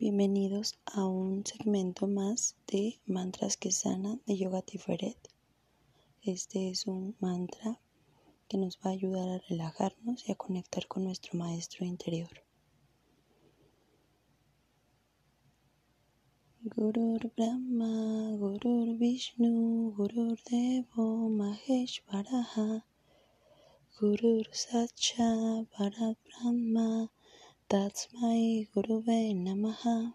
Bienvenidos a un segmento más de Mantras que Sana de Yoga Tiferet. Este es un mantra que nos va a ayudar a relajarnos y a conectar con nuestro maestro interior. Gurur Brahma, Gurur Vishnu, Gurur Devo Maheshwaraha, Gurur Sacha Bharat That's my Guru Namaha.